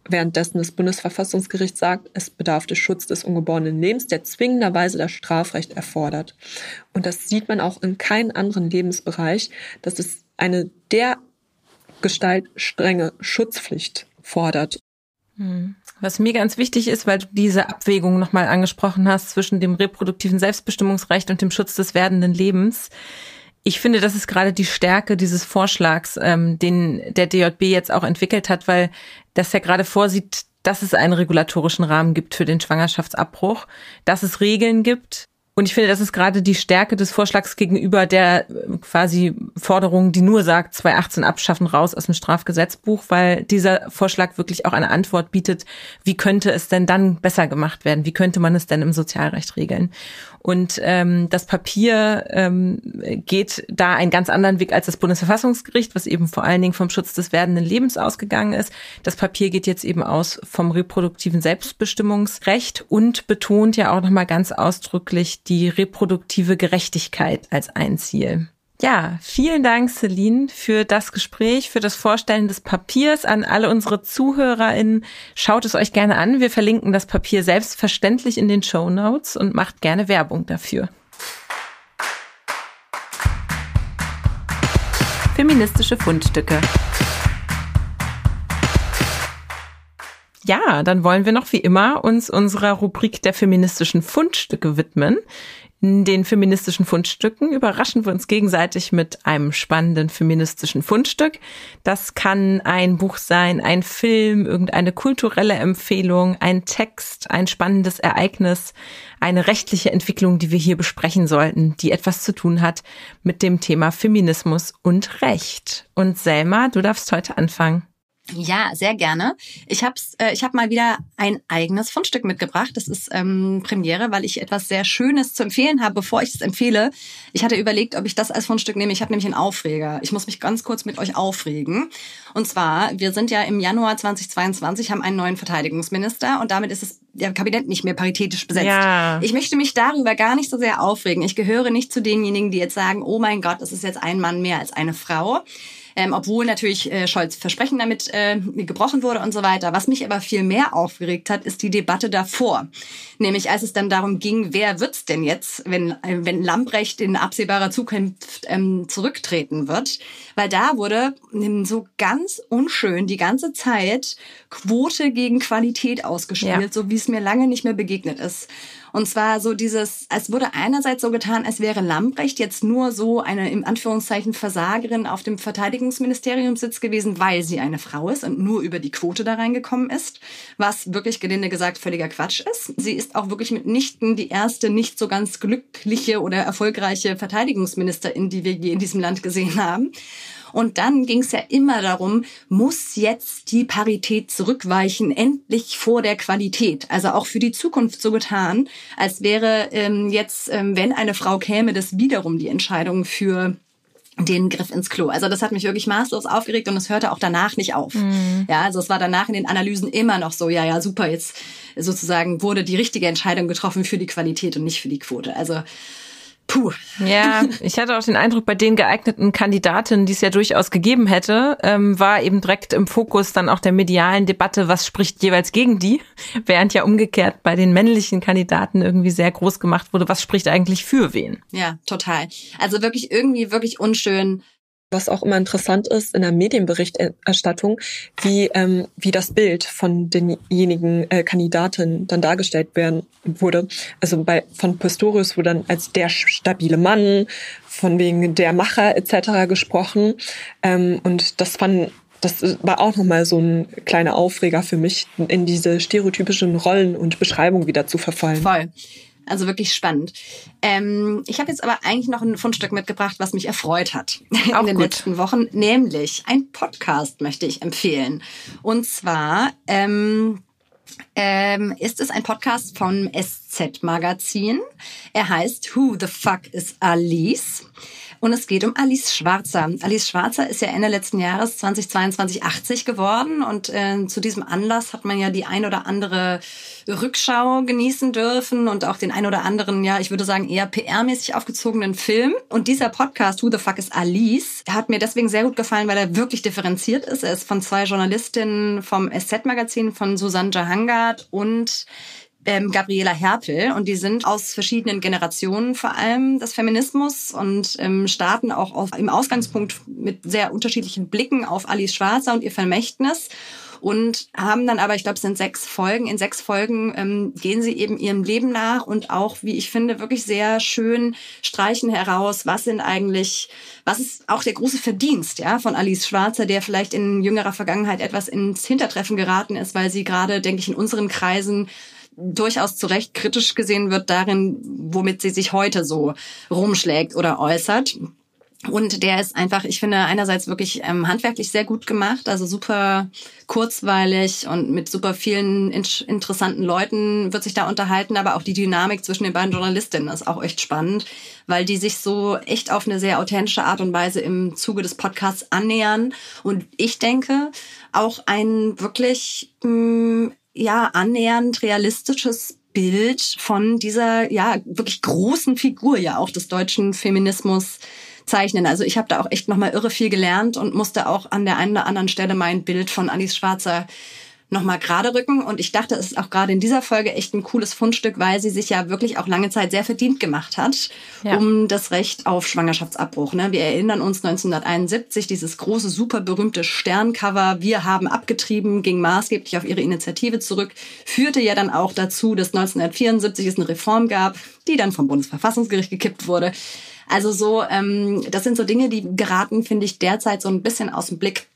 Währenddessen das Bundesverfassungsgericht sagt, es bedarf des Schutz des ungeborenen Lebens, der zwingenderweise das Strafrecht erfordert. Und das sieht man auch in keinem anderen Lebensbereich, dass es eine der Gestalt strenge Schutzpflicht fordert. Hm. Was mir ganz wichtig ist, weil du diese Abwägung nochmal angesprochen hast zwischen dem reproduktiven Selbstbestimmungsrecht und dem Schutz des werdenden Lebens, Ich finde, das ist gerade die Stärke dieses Vorschlags, ähm, den der DJB jetzt auch entwickelt hat, weil das ja gerade vorsieht, dass es einen regulatorischen Rahmen gibt für den Schwangerschaftsabbruch, dass es Regeln gibt, und ich finde, das ist gerade die Stärke des Vorschlags gegenüber der äh, quasi Forderung, die nur sagt, 2018 abschaffen raus aus dem Strafgesetzbuch, weil dieser Vorschlag wirklich auch eine Antwort bietet, wie könnte es denn dann besser gemacht werden? Wie könnte man es denn im Sozialrecht regeln? Und ähm, das Papier ähm, geht da einen ganz anderen Weg als das Bundesverfassungsgericht, was eben vor allen Dingen vom Schutz des werdenden Lebens ausgegangen ist. Das Papier geht jetzt eben aus vom reproduktiven Selbstbestimmungsrecht und betont ja auch nochmal ganz ausdrücklich die reproduktive Gerechtigkeit als ein Ziel. Ja, vielen Dank, Celine, für das Gespräch, für das Vorstellen des Papiers an alle unsere ZuhörerInnen. Schaut es euch gerne an. Wir verlinken das Papier selbstverständlich in den Show Notes und macht gerne Werbung dafür. Feministische Fundstücke. Ja, dann wollen wir noch wie immer uns unserer Rubrik der feministischen Fundstücke widmen. In den feministischen Fundstücken überraschen wir uns gegenseitig mit einem spannenden feministischen Fundstück. Das kann ein Buch sein, ein Film, irgendeine kulturelle Empfehlung, ein Text, ein spannendes Ereignis, eine rechtliche Entwicklung, die wir hier besprechen sollten, die etwas zu tun hat mit dem Thema Feminismus und Recht. Und Selma, du darfst heute anfangen. Ja, sehr gerne. Ich habe äh, ich hab mal wieder ein eigenes Fundstück mitgebracht. Das ist ähm, Premiere, weil ich etwas sehr Schönes zu empfehlen habe, bevor ich es empfehle. Ich hatte überlegt, ob ich das als Fundstück nehme. Ich habe nämlich einen Aufreger. Ich muss mich ganz kurz mit euch aufregen. Und zwar, wir sind ja im Januar 2022, haben einen neuen Verteidigungsminister und damit ist es der Kabinett nicht mehr paritätisch besetzt. Ja. Ich möchte mich darüber gar nicht so sehr aufregen. Ich gehöre nicht zu denjenigen, die jetzt sagen, oh mein Gott, es ist jetzt ein Mann mehr als eine Frau ähm, obwohl natürlich äh, Scholz Versprechen damit äh, gebrochen wurde und so weiter. Was mich aber viel mehr aufgeregt hat, ist die Debatte davor. Nämlich als es dann darum ging, wer wird's denn jetzt, wenn, äh, wenn Lambrecht in absehbarer Zukunft ähm, zurücktreten wird. Weil da wurde ähm, so ganz unschön die ganze Zeit Quote gegen Qualität ausgespielt, ja. so wie es mir lange nicht mehr begegnet ist. Und zwar so dieses, es wurde einerseits so getan, als wäre Lambrecht jetzt nur so eine im Anführungszeichen Versagerin auf dem Verteidigungsministeriumssitz gewesen, weil sie eine Frau ist und nur über die Quote da reingekommen ist, was wirklich gelinde gesagt völliger Quatsch ist. Sie ist auch wirklich mitnichten die erste nicht so ganz glückliche oder erfolgreiche Verteidigungsministerin, die wir je in diesem Land gesehen haben. Und dann ging es ja immer darum, muss jetzt die Parität zurückweichen, endlich vor der Qualität. Also auch für die Zukunft so getan, als wäre ähm, jetzt, ähm, wenn eine Frau käme, das wiederum die Entscheidung für den Griff ins Klo. Also das hat mich wirklich maßlos aufgeregt und es hörte auch danach nicht auf. Mhm. Ja, also es war danach in den Analysen immer noch so, ja, ja, super, jetzt sozusagen wurde die richtige Entscheidung getroffen für die Qualität und nicht für die Quote. Also Puh. Ja, ich hatte auch den Eindruck, bei den geeigneten Kandidatinnen, die es ja durchaus gegeben hätte, ähm, war eben direkt im Fokus dann auch der medialen Debatte, was spricht jeweils gegen die, während ja umgekehrt bei den männlichen Kandidaten irgendwie sehr groß gemacht wurde, was spricht eigentlich für wen. Ja, total. Also wirklich irgendwie wirklich unschön was auch immer interessant ist in der Medienberichterstattung, wie, ähm, wie das Bild von denjenigen äh, Kandidaten dann dargestellt werden wurde. Also bei von Pistorius wurde dann als der stabile Mann, von wegen der Macher etc. gesprochen. Ähm, und das fand das war auch nochmal so ein kleiner Aufreger für mich, in diese stereotypischen Rollen und Beschreibungen wieder zu verfallen. Voll. Also wirklich spannend. Ähm, ich habe jetzt aber eigentlich noch ein Fundstück mitgebracht, was mich erfreut hat Auch in den gut. letzten Wochen, nämlich ein Podcast möchte ich empfehlen. Und zwar ähm, ähm, ist es ein Podcast vom SZ Magazin. Er heißt Who the Fuck is Alice? Und es geht um Alice Schwarzer. Alice Schwarzer ist ja Ende letzten Jahres 2022 80 geworden und äh, zu diesem Anlass hat man ja die ein oder andere Rückschau genießen dürfen und auch den ein oder anderen, ja, ich würde sagen, eher PR-mäßig aufgezogenen Film. Und dieser Podcast, Who the Fuck is Alice, hat mir deswegen sehr gut gefallen, weil er wirklich differenziert ist. Er ist von zwei Journalistinnen vom SZ-Magazin, von Susanne Jahangard und ähm, Gabriela Herpel und die sind aus verschiedenen Generationen vor allem des Feminismus und ähm, starten auch auf, im Ausgangspunkt mit sehr unterschiedlichen Blicken auf Alice Schwarzer und ihr Vermächtnis und haben dann aber, ich glaube, es sind sechs Folgen. In sechs Folgen ähm, gehen sie eben ihrem Leben nach und auch, wie ich finde, wirklich sehr schön streichen heraus, was sind eigentlich, was ist auch der große Verdienst ja, von Alice Schwarzer, der vielleicht in jüngerer Vergangenheit etwas ins Hintertreffen geraten ist, weil sie gerade, denke ich, in unseren Kreisen durchaus zu Recht kritisch gesehen wird darin, womit sie sich heute so rumschlägt oder äußert. Und der ist einfach, ich finde, einerseits wirklich ähm, handwerklich sehr gut gemacht, also super kurzweilig und mit super vielen in interessanten Leuten wird sich da unterhalten, aber auch die Dynamik zwischen den beiden Journalistinnen ist auch echt spannend, weil die sich so echt auf eine sehr authentische Art und Weise im Zuge des Podcasts annähern. Und ich denke, auch ein wirklich, mh, mm, ja, annähernd realistisches Bild von dieser, ja, wirklich großen Figur ja auch des deutschen Feminismus zeichnen. Also ich habe da auch echt nochmal irre viel gelernt und musste auch an der einen oder anderen Stelle mein Bild von Alice Schwarzer nochmal gerade rücken. Und ich dachte, es ist auch gerade in dieser Folge echt ein cooles Fundstück, weil sie sich ja wirklich auch lange Zeit sehr verdient gemacht hat ja. um das Recht auf Schwangerschaftsabbruch. Ne? Wir erinnern uns 1971, dieses große, super berühmte Sterncover, wir haben abgetrieben, ging maßgeblich auf ihre Initiative zurück, führte ja dann auch dazu, dass 1974 es eine Reform gab, die dann vom Bundesverfassungsgericht gekippt wurde. Also so, ähm, das sind so Dinge, die geraten, finde ich, derzeit so ein bisschen aus dem Blick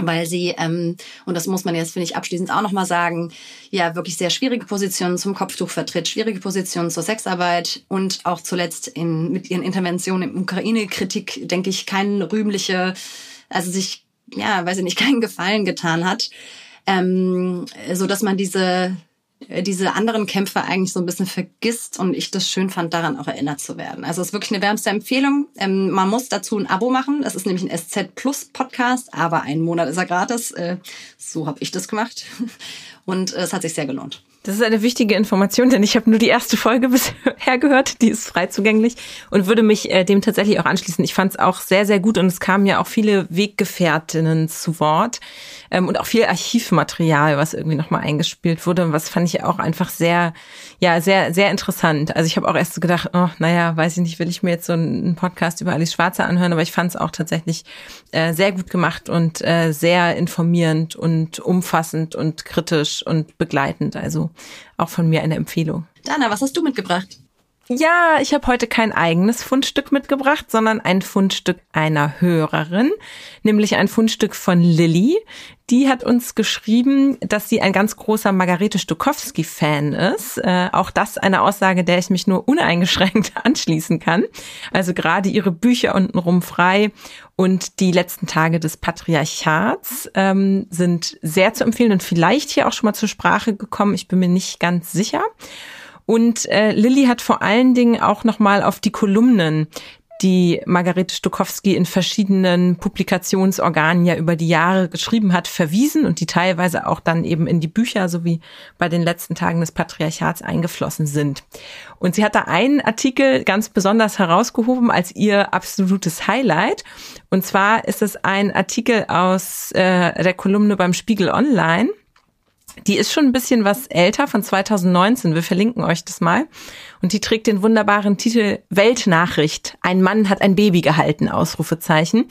weil sie, ähm, und das muss man jetzt, finde ich, abschließend auch nochmal sagen, ja, wirklich sehr schwierige Positionen zum Kopftuch vertritt, schwierige Positionen zur Sexarbeit und auch zuletzt in, mit ihren Interventionen im Ukraine-Kritik, denke ich, kein rühmliche, also sich, ja, weiß ich nicht, keinen Gefallen getan hat, ähm, so dass man diese diese anderen Kämpfe eigentlich so ein bisschen vergisst und ich das schön fand, daran auch erinnert zu werden. Also es ist wirklich eine wärmste Empfehlung. Ähm, man muss dazu ein Abo machen. Das ist nämlich ein SZ Plus Podcast, aber einen Monat ist er gratis. Äh, so habe ich das gemacht und äh, es hat sich sehr gelohnt. Das ist eine wichtige Information, denn ich habe nur die erste Folge bisher gehört, die ist frei zugänglich und würde mich äh, dem tatsächlich auch anschließen. Ich fand es auch sehr, sehr gut und es kamen ja auch viele Weggefährtinnen zu Wort ähm, und auch viel Archivmaterial, was irgendwie nochmal eingespielt wurde, was fand ich auch einfach sehr, ja, sehr, sehr interessant. Also ich habe auch erst so gedacht, oh, naja, weiß ich nicht, will ich mir jetzt so einen Podcast über Alice Schwarzer anhören, aber ich fand es auch tatsächlich äh, sehr gut gemacht und äh, sehr informierend und umfassend und kritisch und begleitend. Also auch von mir eine Empfehlung. Dana, was hast du mitgebracht? Ja, ich habe heute kein eigenes Fundstück mitgebracht, sondern ein Fundstück einer Hörerin, nämlich ein Fundstück von Lilly. Die hat uns geschrieben, dass sie ein ganz großer Margarete Stokowski-Fan ist. Äh, auch das eine Aussage, der ich mich nur uneingeschränkt anschließen kann. Also gerade ihre Bücher untenrum frei und die letzten Tage des Patriarchats ähm, sind sehr zu empfehlen und vielleicht hier auch schon mal zur Sprache gekommen. Ich bin mir nicht ganz sicher. Und äh, Lilly hat vor allen Dingen auch nochmal auf die Kolumnen, die Margarete Stokowski in verschiedenen Publikationsorganen ja über die Jahre geschrieben hat, verwiesen und die teilweise auch dann eben in die Bücher sowie bei den letzten Tagen des Patriarchats eingeflossen sind. Und sie hat da einen Artikel ganz besonders herausgehoben als ihr absolutes Highlight. Und zwar ist es ein Artikel aus äh, der Kolumne beim Spiegel Online die ist schon ein bisschen was älter, von 2019. Wir verlinken euch das mal. Und die trägt den wunderbaren Titel Weltnachricht. Ein Mann hat ein Baby gehalten, Ausrufezeichen.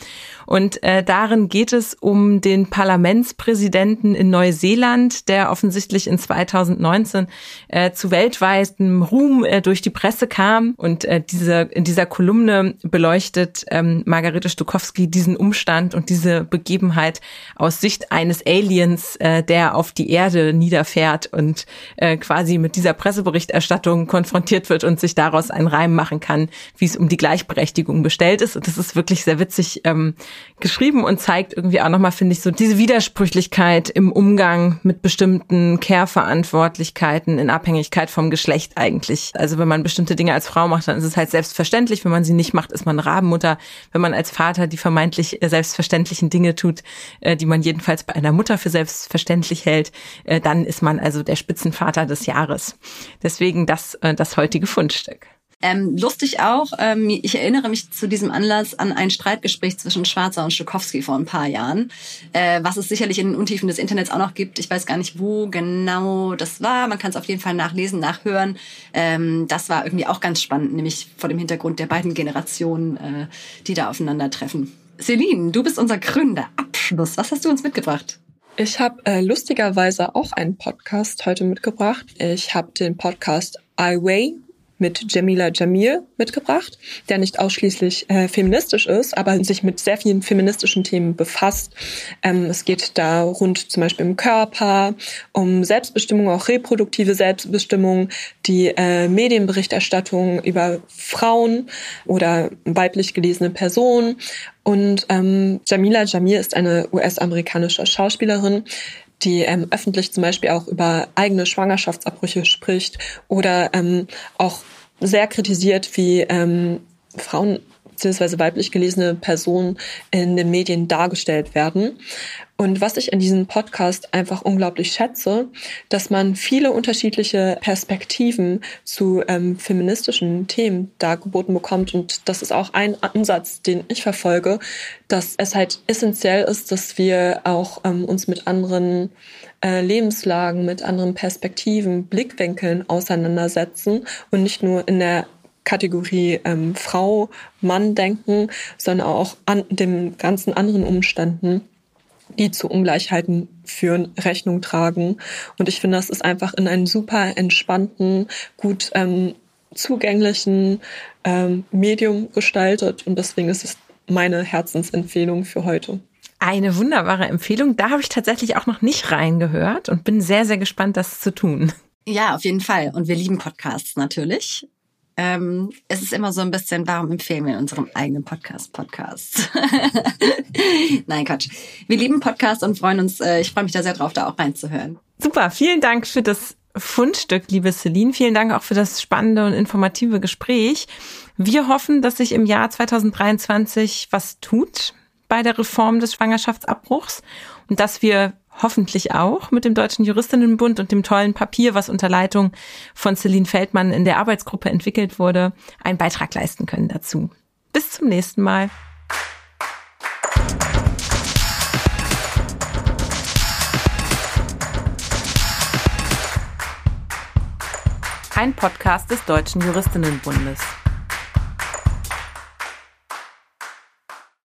Und äh, darin geht es um den Parlamentspräsidenten in Neuseeland, der offensichtlich in 2019 äh, zu weltweitem Ruhm äh, durch die Presse kam. Und äh, diese, in dieser Kolumne beleuchtet ähm, Margarete Stokowski diesen Umstand und diese Begebenheit aus Sicht eines Aliens, äh, der auf die Erde niederfährt und äh, quasi mit dieser Presseberichterstattung konfrontiert wird und sich daraus einen Reim machen kann, wie es um die Gleichberechtigung bestellt ist. Und das ist wirklich sehr witzig ähm, geschrieben und zeigt irgendwie auch nochmal, finde ich, so diese Widersprüchlichkeit im Umgang mit bestimmten Care-Verantwortlichkeiten in Abhängigkeit vom Geschlecht eigentlich. Also wenn man bestimmte Dinge als Frau macht, dann ist es halt selbstverständlich. Wenn man sie nicht macht, ist man Rabenmutter. Wenn man als Vater die vermeintlich äh, selbstverständlichen Dinge tut, äh, die man jedenfalls bei einer Mutter für selbstverständlich hält, äh, dann ist man also der Spitzenvater des Jahres. Deswegen das, das heutige Fundstück. Ähm, lustig auch, ähm, ich erinnere mich zu diesem Anlass an ein Streitgespräch zwischen Schwarzer und Stokowski vor ein paar Jahren, äh, was es sicherlich in den Untiefen des Internets auch noch gibt. Ich weiß gar nicht, wo genau das war. Man kann es auf jeden Fall nachlesen, nachhören. Ähm, das war irgendwie auch ganz spannend, nämlich vor dem Hintergrund der beiden Generationen, äh, die da aufeinandertreffen. Celine, du bist unser Gründer. Abschluss. Was hast du uns mitgebracht? Ich habe äh, lustigerweise auch einen Podcast heute mitgebracht. Ich habe den Podcast I Way mit Jamila Jamil mitgebracht, der nicht ausschließlich äh, feministisch ist, aber sich mit sehr vielen feministischen Themen befasst. Ähm, es geht da rund zum Beispiel um Körper, um Selbstbestimmung, auch reproduktive Selbstbestimmung, die äh, Medienberichterstattung über Frauen oder weiblich gelesene Personen. Und ähm, Jamila Jamil ist eine US-amerikanische Schauspielerin, die ähm, öffentlich zum Beispiel auch über eigene Schwangerschaftsabbrüche spricht oder ähm, auch sehr kritisiert, wie ähm, Frauen bzw. weiblich gelesene Personen in den Medien dargestellt werden. Und was ich in diesem Podcast einfach unglaublich schätze, dass man viele unterschiedliche Perspektiven zu ähm, feministischen Themen dargeboten bekommt. Und das ist auch ein Ansatz, den ich verfolge, dass es halt essentiell ist, dass wir auch ähm, uns mit anderen äh, Lebenslagen, mit anderen Perspektiven, Blickwinkeln auseinandersetzen und nicht nur in der Kategorie ähm, Frau, Mann denken, sondern auch an den ganzen anderen Umständen die zu Ungleichheiten führen, Rechnung tragen. Und ich finde, das ist einfach in einem super entspannten, gut ähm, zugänglichen ähm, Medium gestaltet. Und deswegen ist es meine Herzensempfehlung für heute. Eine wunderbare Empfehlung. Da habe ich tatsächlich auch noch nicht reingehört und bin sehr, sehr gespannt, das zu tun. Ja, auf jeden Fall. Und wir lieben Podcasts natürlich. Ähm, es ist immer so ein bisschen, warum empfehlen wir in unserem eigenen Podcast Podcast? Nein, Quatsch. Wir lieben Podcasts und freuen uns, äh, ich freue mich da sehr drauf, da auch reinzuhören. Super, vielen Dank für das Fundstück, liebe Celine. Vielen Dank auch für das spannende und informative Gespräch. Wir hoffen, dass sich im Jahr 2023 was tut bei der Reform des Schwangerschaftsabbruchs und dass wir hoffentlich auch mit dem Deutschen Juristinnenbund und dem tollen Papier, was unter Leitung von Celine Feldmann in der Arbeitsgruppe entwickelt wurde, einen Beitrag leisten können dazu. Bis zum nächsten Mal. Ein Podcast des Deutschen Juristinnenbundes.